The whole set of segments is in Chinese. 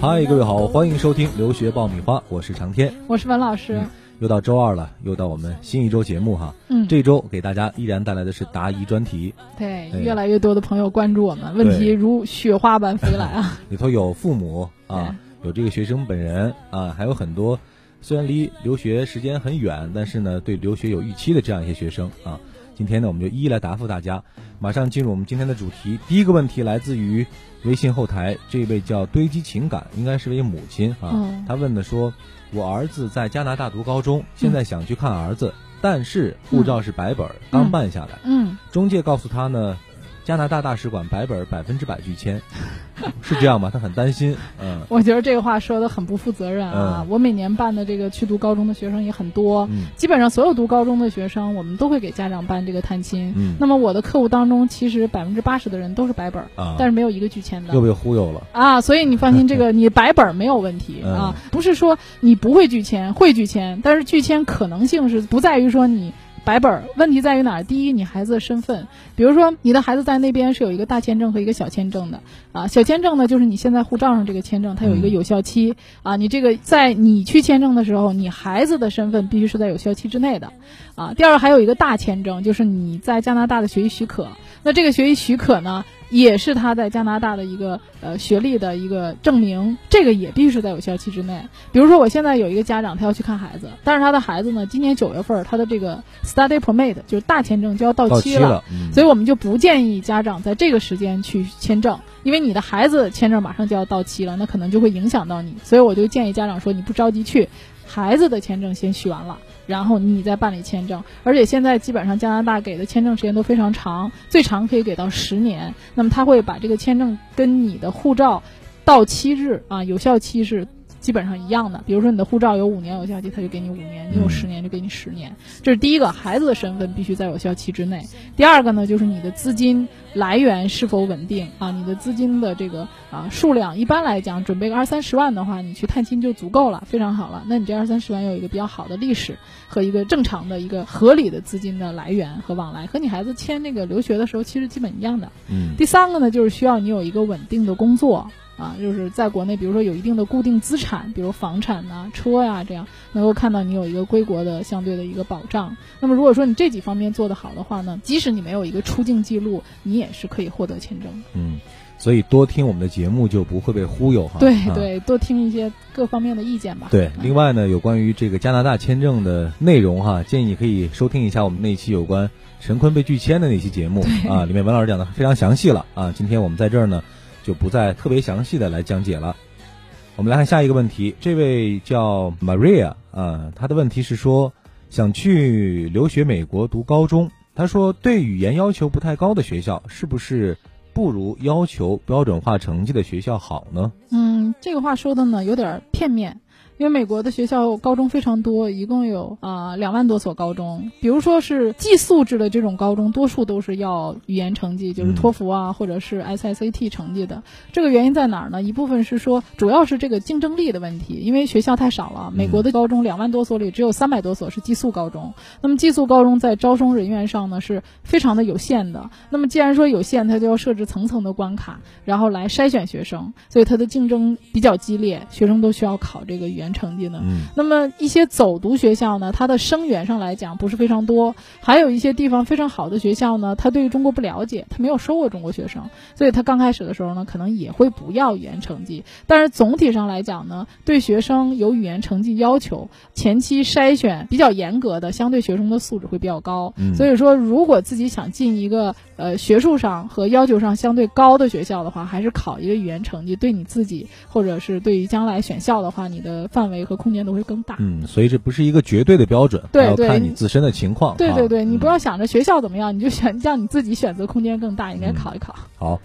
嗨，各位好，欢迎收听留学爆米花，我是长天。我是文老师。又到周二了，又到我们新一周节目哈。嗯，这周给大家依然带来的是答疑专题。对，对越来越多的朋友关注我们，问题如雪花般飞来啊。里头有父母啊，有这个学生本人啊，还有很多虽然离留学时间很远，但是呢对留学有预期的这样一些学生啊。今天呢，我们就一一来答复大家。马上进入我们今天的主题。第一个问题来自于微信后台这位叫堆积情感，应该是位母亲啊。嗯她问的说：“我儿子在加拿大读高中，现在想去看儿子，但是护照是白本儿，刚办下来。嗯，中介告诉他呢，加拿大大使馆白本儿百分之百拒签，是这样吗？他很担心。嗯我觉得这个话说的很不负责任啊。嗯我每年办的这个去读高中的学生也很多，嗯基本上所有读高中的学生，我们都会给家长办这个探亲。嗯那么我的客户当中，其实百分之八十的人都是白本儿，啊，但是没有一个拒签的又。被忽悠了。啊，所以你放心，这个 你白本儿没有问题嗯啊，不是说你不会拒签，会拒签，但是拒签可能性是不在于说你白本儿，问题在于哪儿？第一，你孩子的身份，比如说你的孩子在那边是有一个大签证和一个小签证的啊，小签证呢就是你现在护照上这个签证，它有一个嗯有效期啊，你这个在你去签证的时候，你孩子的身份必须是在有效期之内的啊。第二，还有一个大签证，就是你在加拿大的学习许可，那这个学习许可呢？也是他在加拿大的一个呃学历的一个证明，这个也必须是在有效期之内。比如说，我现在有一个家长，他要去看孩子，但是他的孩子呢，今年九月份他的这个 study permit 就是大签证就要到期了，嗯所以我们就不建议家长在这个时间去签证，因为你的孩子签证马上就要到期了，那可能就会影响到你。所以我就建议家长说，你不着急去，孩子的签证先续完了，然后你再办理签证。而且现在基本上加拿大给的签证时间都非常长，最长可以给到十年。那么他会把这个签证跟你的护照到期日啊有效期是。基本上一样的，比如说你的护照有五年有效期，他就给你五年；你有嗯十年就给你十年。这是第一个，孩子的身份必须在有效期之内。第二个呢，就是你的资金来源是否稳定啊？你的资金的这个啊数量，一般来讲，准备个二三十万的话，你去探亲就足够了，非常好了。那你这二三十万有一个比较好的历史和一个正常的一个合理的资金的来源和往来，和你孩子签那个留学的时候其实基本一样的。嗯第三个呢，就是需要你有一个稳定的工作啊，就是在国内，比如说有一定的固定资产，比如房产呐、车呀、这样能够看到你有一个归国的相对的一个保障。那么如果说你这几方面做得好的话呢，即使你没有一个出境记录，你也是可以获得签证的。嗯，所以多听我们的节目就不会被忽悠哈。对啊对，多听一些各方面的意见吧。对，嗯另外呢，有关于这个加拿大签证的内容哈，建议你可以收听一下我们那期有关陈坤被拒签的那期节目啊，里面文老师讲的非常详细了啊。今天我们在这儿呢，就不再特别详细的来讲解了。我们来看下一个问题，这位叫 Maria 啊，他的问题是说想去留学美国读高中，他说对语言要求不太高的学校，是不是不如要求标准化成绩的学校好呢？嗯，这个话说的呢有点片面，因为美国的学校高中非常多，一共有啊两、万多所高中。比如说是寄宿制的这种高中，多数都是要语言成绩，就是嗯托福啊、或者是 SAT 成绩的。这个原因在哪儿呢？一部分是说主要是这个竞争力的问题，因为学校太少了。美国的高中两万多所里只有三百多所是寄宿高中，那么寄宿高中在招生人员上呢是非常的有限的。那么既然说有限，它就要设置层层的关卡，然后来筛选学生，所以它的竞争比较激烈，学生都需要考这个语言成绩呢。嗯那么一些走读学校呢，它的生源上来讲不是非常多，还有一些地方非常好的学校呢，它对于中国不了解，它没有收过中国学生，所以它刚开始的时候呢，可能也会不要语言成绩。但是总体上来讲呢，对学生有语言成绩要求，前期筛选比较严格的，相对学生的素质会比较高。嗯所以说，如果自己想进一个呃学术上和要求上相对高的学校的话，还是考一个语言成绩，对你自己或者是对于将来选校的话，你的范围和空间都会更大。嗯，所以这不是一个绝对的标准，对对看你自身的情况。啊对对对，你不嗯要想着学校怎么样，你就选让你自己选择空间更大，应该嗯考一考。好，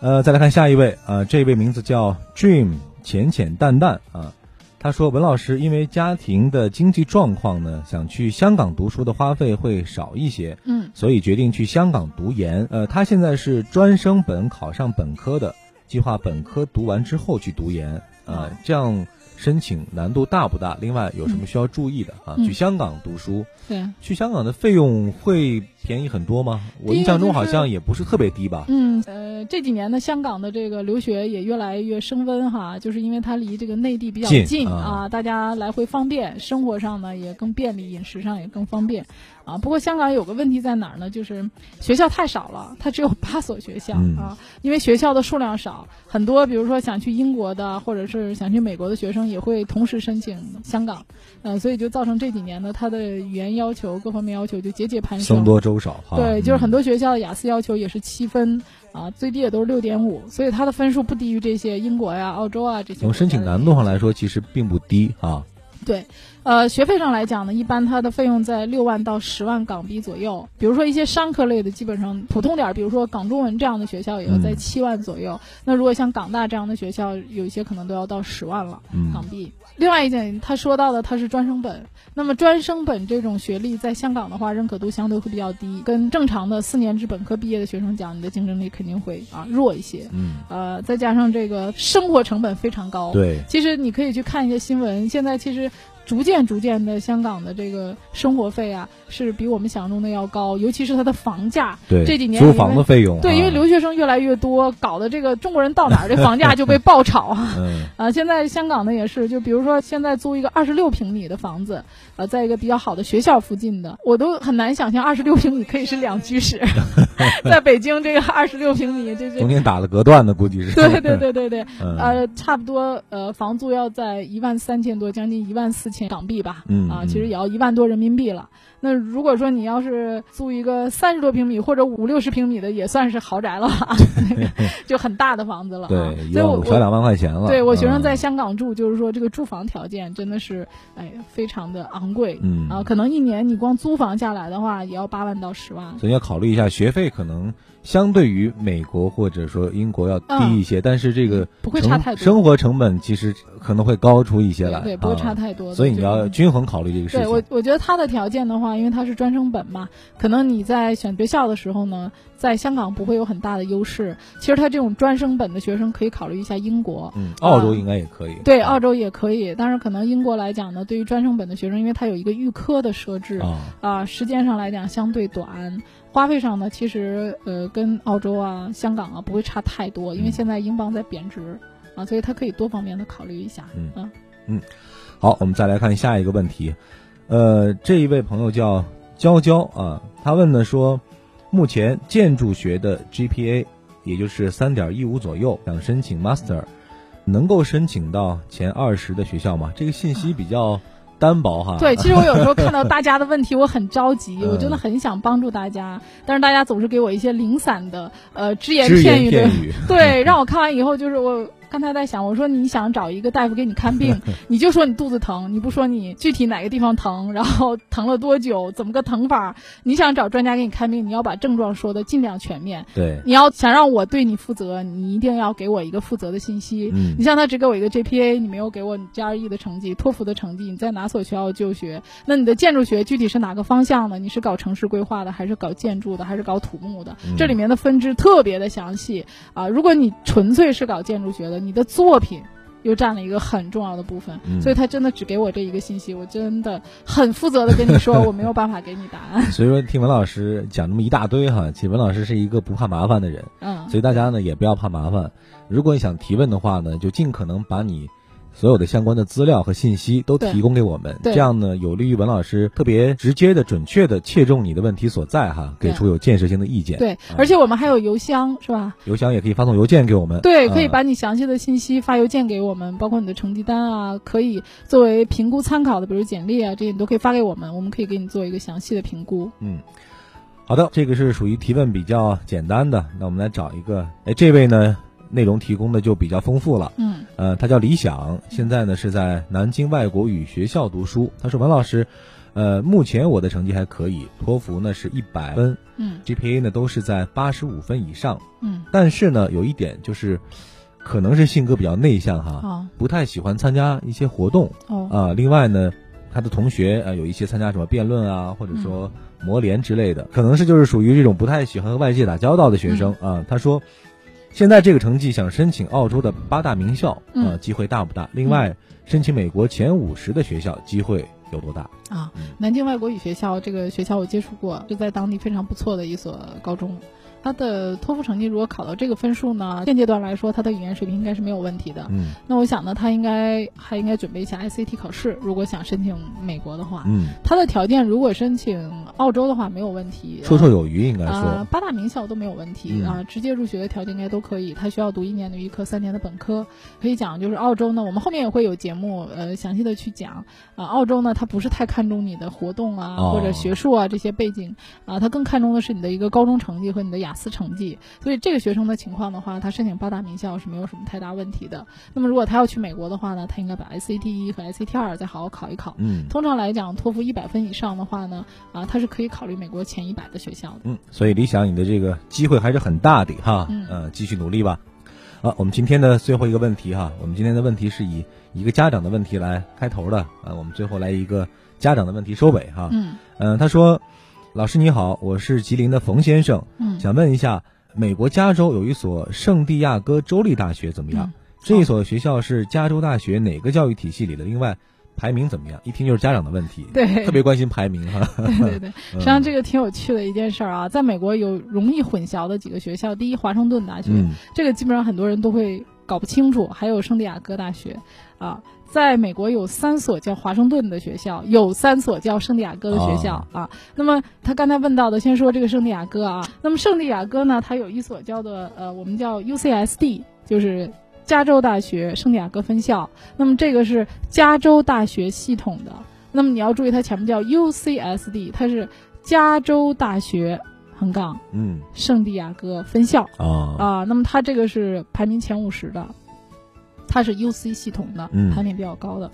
呃，再来看下一位，呃，这位名字叫 Dream 浅浅淡淡啊。他说：“文老师，因为家庭的经济状况呢，想去香港读书的花费会少一些，嗯所以决定去香港读研。呃，他现在是专升本考上本科的，计划本科读完之后去读研。呃，这样申请难度大不大？另外有什么需要注意的啊？嗯去香港读书，对，去香港的费用会便宜很多吗？我印象中好像也不是特别低吧？嗯，呃，这几年呢，香港的这个留学也越来越升温哈，就是因为它离这个内地比较近近啊大家来回方便，生活上呢也更便利，饮食上也更方便啊。不过香港有个问题在哪儿呢？就是学校太少了，它只有八所学校、嗯啊，因为学校的数量少，很多比如说想去英国的或者是想去美国的学生也会同时申请香港，呃，所以就造成这几年呢，它的语言要求各方面要求就节节攀升僧。多粥少哈。对，就是很嗯多学校的雅思要求也是七分啊，最低也都是六点五，所以它的分数不低于这些英国呀、澳洲啊这些。从申请难度上来说，其实并不低啊。对，呃，学费上来讲呢，一般它的费用在六万到十万港币左右。比如说一些商科类的，基本上普通点儿，比如说港中文这样的学校，也要在嗯七万左右。那如果像港大这样的学校，有一些可能都要到十万了。嗯港币。另外一点，他说到的他是专升本，那么专升本这种学历在香港的话，认可度相对会比较低，跟正常的四年制本科毕业的学生讲，你的竞争力肯定会啊弱一些。嗯，呃，再加上这个生活成本非常高。，对，其实你可以去看一些新闻，现在其实。逐渐逐渐的，香港的这个生活费啊，是比我们想象中的要高，尤其是它的房价。对，这几年租房的费用啊，对，因为留学生越来越多，搞得这个中国人到哪儿，这房价就被爆炒啊。嗯啊，现在香港呢也是，就比如说现在租一个二十六平米的房子，呃，在一个比较好的学校附近的，我都很难想象二十六平米可以是两居室，在北京这个二十六平米，这这，中间打了隔断的估计是。对对对对对，嗯呃，差不多呃，房租要在一万三千多，将近一万四千港币吧，啊，其实也要一万多人民币了。那如果说你要是租一个三十多平米或者五六十平米的，也算是豪宅了吧，就很大的房子了啊。对，一所以我万五小两万块钱了。对我学生嗯在香港住，就是说这个住房条件真的是，哎，非常的昂贵。嗯啊，可能一年你光租房下来的话，也要八万到十万。所以要考虑一下学费可能相对于美国或者说英国要低一些，但是这个嗯不会差太多生活成本其实可能会高出一些来，对对，不会啊差太多的。所以你要均衡考虑这个事情对我。，我觉得他的条件的话，因为他是专升本嘛，可能你在选学校的时候呢，在香港不会有很大的优势。其实他这种专升本的学生可以考虑一下英国。嗯，澳洲应该也可以。对，啊澳洲也可以，但是可能英国来讲呢，对于专升本的学生，因为他有一个预科的设置，啊，啊，时间上来讲相对短，花费上呢，其实呃跟澳洲啊、香港啊不会差太多，因为嗯现在英镑在贬值啊，所以它可以多方面的考虑一下。嗯嗯好，我们再来看下一个问题。呃，这一位朋友叫娇娇啊，他问呢说，目前建筑学的 GPA 也就是三点一五左右，想申请 Master，能够申请到前二十的学校吗？这个信息比较单薄哈。对，其实我有时候看到 大家的问题，我很着急，嗯我真的很想帮助大家，但是大家总是给我一些零散的呃只言片语的片语，对，让我看完以后就是我。刚才在想，我说你想找一个大夫给你看病，你就说你肚子疼，你不说你具体哪个地方疼，然后疼了多久，怎么个疼法？你想找专家给你看病，你要把症状说的尽量全面。对，你要想让我对你负责，你一定要给我一个负责的信息。嗯你像他只给我一个 GPA，你没有给我你 GRE 的成绩、托福的成绩，你在哪所学校就学？那你的建筑学具体是哪个方向的？你是搞城市规划的，还是搞建筑的，还是搞土木的？嗯这里面的分支特别的详细啊！如果你纯粹是搞建筑学的，你的作品。又占了一个很重要的部分，嗯所以他真的只给我这一个信息，我真的很负责的跟你说，我没有办法给你答案。所以说听文老师讲这么一大堆哈，其实文老师是一个不怕麻烦的人，嗯，所以大家呢也不要怕麻烦。如果你想提问的话呢，就尽可能把你所有的相关的资料和信息都提供给我们，这样呢有利于文老师特别直接的、准确的切中你的问题所在哈，给出有建设性的意见。对啊，而且我们还有邮箱，是吧？邮箱也可以发送邮件给我们。对，可以啊把你详细的信息发邮件给我们，包括你的成绩单啊，可以作为评估参考的，比如简历啊，这些你都可以发给我们，我们可以给你做一个详细的评估。嗯，好的，这个是属于提问比较简单的。那我们来找一个，哎，这位呢内容提供的就比较丰富了。嗯呃，他叫李想，现在呢是在南京外国语学校读书。他说：“文老师，呃，目前我的成绩还可以，托福呢是一百分嗯，GPA 呢都是在八十五分以上。嗯，但是呢，有一点就是，可能是性格比较内向哈，好不太喜欢参加一些活动哦，啊、另外呢，他的同学啊、呃有一些参加什么辩论啊，或者嗯说模联之类的，可能是就是属于这种不太喜欢和外界打交道的学生啊、他说。现在这个成绩想申请澳洲的八大名校，嗯呃，机会大不大？另外，申请美国前五十的学校，机会有多大？啊嗯，南京外国语学校这个学校我接触过，就在当地非常不错的一所高中。他的托福成绩如果考到这个分数呢，现阶段来说，他的语言水平应该是没有问题的。嗯那我想呢，他应该还应该准备一下 ICT 考试，如果想申请美国的话。嗯，他的条件如果申请澳洲的话没有问题，绰绰有余，应该啊、说，八大名校都没有问题嗯啊、直接入学的条件应该都可以。他需要读一年的预科，三年的本科。可以讲，就是澳洲呢，我们后面也会有节目，呃，详细的去讲啊、澳洲呢，他不是太看重你的活动啊、哦或者学术啊这些背景啊，他更看重的是你的一个高中成绩和你的雅思成绩。所以这个学生的情况的话，他申请八大名校是没有什么太大问题的。那么如果他要去美国的话呢，他应该把 SAT 一和 SAT 二再好好考一考。嗯通常来讲，托福一百分以上的话呢，啊，他是可以考虑美国前一百的学校的。嗯，所以理想你的这个机会还是很大的哈，嗯呃，继续努力吧。好，我们今天的最后一个问题哈，我们今天的问题是以一个家长的问题来开头的，啊，我们最后来一个家长的问题收尾哈。嗯嗯、他说，老师你好，我是吉林的冯先生，嗯，想问一下，美国加州有一所圣地亚哥州立大学怎么样？嗯这一所学校是加州大学哪个教育体系里的？另外，排名怎么样？一听就是家长的问题，对特别关心排名哈。对对对，实际上这个挺有趣的一件事儿啊，在美国有容易混淆的几个学校，第一华盛顿大学，嗯这个基本上很多人都会搞不清楚，还有圣地亚哥大学，啊，在美国有三所叫华盛顿的学校，有三所叫圣地亚哥的学校、啊。那么他刚才问到的，先说这个圣地亚哥啊，那么圣地亚哥呢，它有一所叫做呃，我们叫 UCSD，就是。加州大学圣地亚哥分校，那么这个是加州大学系统的。那么你要注意，它前面叫 UCSD，它是加州大学横杠嗯圣地亚哥分校。啊啊，那么它这个是排名前五十的，它是 UC 系统的，嗯排名比较高的。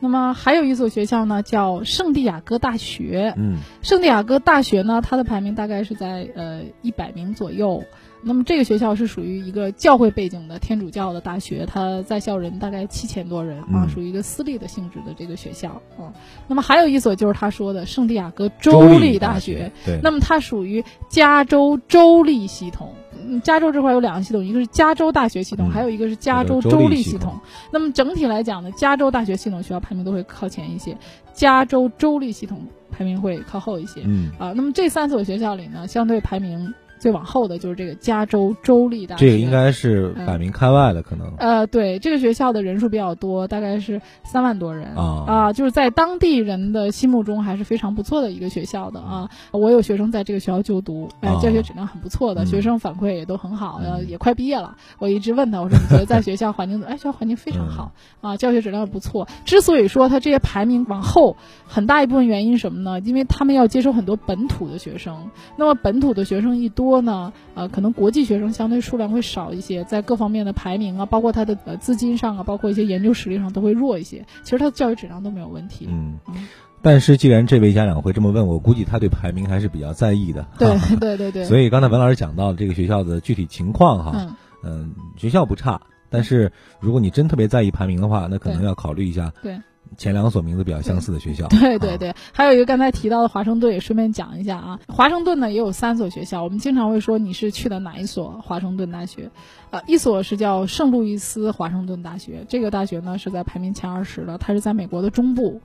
那么还有一所学校呢，叫圣地亚哥大学。嗯圣地亚哥大学呢，它的排名大概是在呃一百名左右。那么这个学校是属于一个教会背景的天主教的大学，它在校人大概七千多人啊，嗯属于一个私立的性质的这个学校啊。那么还有一所就是他说的圣地亚哥州立大学，对，那么它属于加州州立系统。嗯，加州这块有两个系统，一个是加州大学系统，嗯还有一个是加州州州立系统立系统。那么整体来讲呢，加州大学系统学校排名都会靠前一些，加州州立系统排名会靠后一些。嗯，啊，那么这三所学校里呢，相对排名最往后的就是这个加州州立大学。这个应该是百名开外的可能。呃，对，这个学校的人数比较多，大概是三万多人啊就是在当地人的心目中还是非常不错的一个学校的啊。我有学生在这个学校就读，哎、啊教学质量很不错的，嗯学生反馈也都很好，呃，嗯也快毕业了。我一直问他，我说你觉得在学校环境？哎，学校环境非常好、嗯啊，教学质量不错。之所以说他这些排名往后，很大一部分原因什么呢？因为他们要接收很多本土的学生，那么本土的学生一多呢，呃，可能国际学生相对数量会少一些，在各方面的排名啊，包括他的呃资金上啊，包括一些研究实力上都会弱一些。其实他的教育质量都没有问题。嗯嗯，但是既然这位家长会这么问，我估计他对排名还是比较在意的。对对对对，所以刚才文老师讲到这个学校的具体情况哈，嗯，嗯，学校不差，但是如果你真特别在意排名的话，那可能要考虑一下对前两所名字比较相似的学校。啊，对对对，还有一个刚才提到的华盛顿，也顺便讲一下啊。华盛顿呢也有三所学校，我们经常会说你是去的哪一所华盛顿大学？呃，一所是叫圣路易斯华盛顿大学，这个大学呢是在排名前二十的，它是在美国的中部。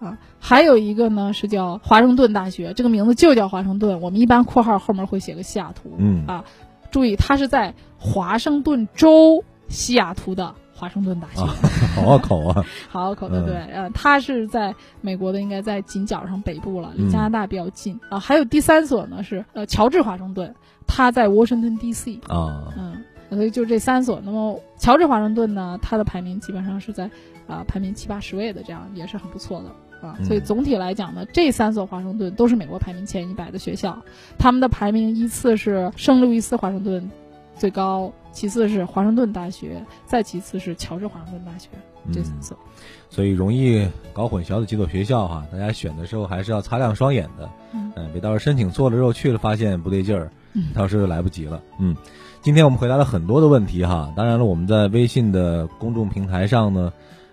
啊，还有一个呢是叫华盛顿大学，这个名字就叫华盛顿，我们一般括号后面会写个西雅图。嗯啊，注意，它是在华盛顿州西雅图的华盛顿大学。啊，好拗口啊。好口的嗯对，呃，它是在美国的，应该在紧角上北部了，离嗯加拿大比较近啊。还有第三所呢是呃乔治华盛顿，它在沃盛顿 D.C. 啊，嗯，所以就这三所。那么乔治华盛顿呢，它的排名基本上是在啊、排名七八十位的，这样也是很不错的。啊，嗯所以总体来讲呢，这三所华盛顿都是美国排名前一百的学校，他们的排名依次是圣路易斯华盛顿最高，其次是华盛顿大学，再其次是乔治华盛顿大学，这嗯三所。所以容易搞混淆的几所学校哈，大家选的时候还是要擦亮双眼的，嗯别到时候申请错了之后去了发现不对劲儿，嗯到时候就来不及了。嗯，今天我们回答了很多的问题哈，当然了，我们在微信的公众平台上呢，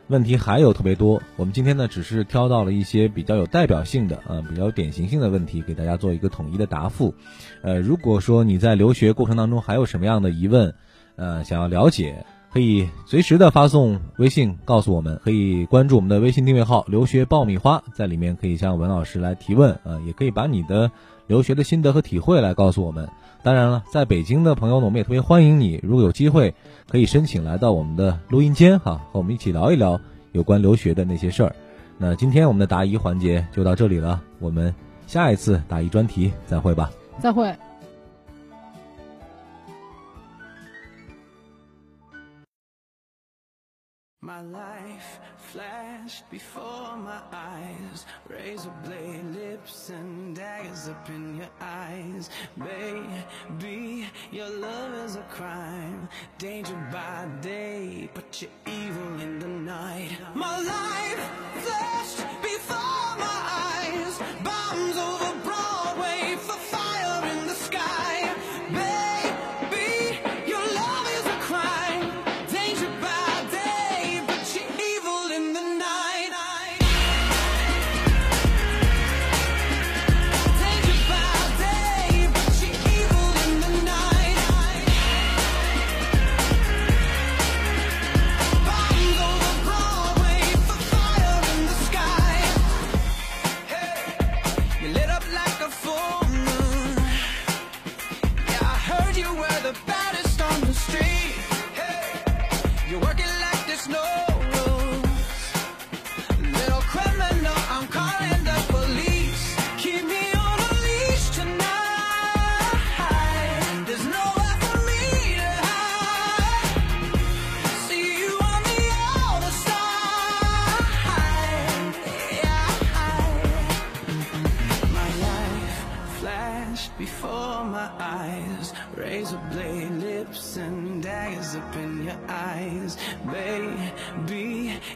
问题还有特别多。我们今天呢，只是挑到了一些比较有代表性的啊、比较典型性的问题，给大家做一个统一的答复。呃，如果说你在留学过程当中还有什么样的疑问，呃，想要了解，可以随时的发送微信告诉我们，可以关注我们的微信订阅号“留学爆米花”，在里面可以向文老师来提问，呃，也可以把你的留学的心得和体会来告诉我们。当然了，在北京的朋友呢，我们也特别欢迎你，如果有机会，可以申请来到我们的录音间哈，和我们一起聊一聊有关留学的那些事儿。那今天我们的答疑环节就到这里了，我们下一次答疑专题再会吧。再会。My life flashed before my eyes. Razor blade lips and up in your eyes. Baby, your love is a crime. Danger by day, but you're evil in the night. My life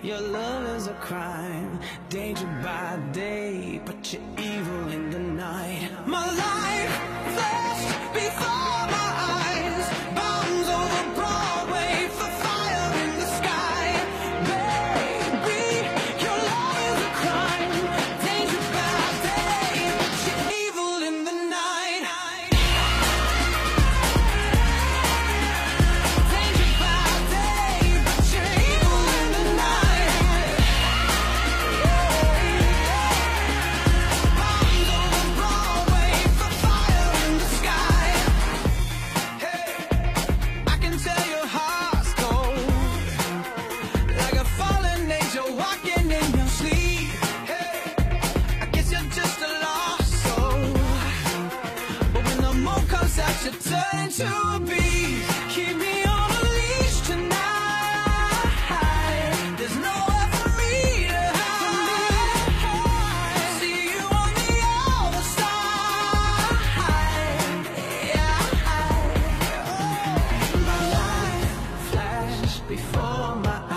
your love is a crime. Danger by day, but you're evil in the night. My life before my eyes.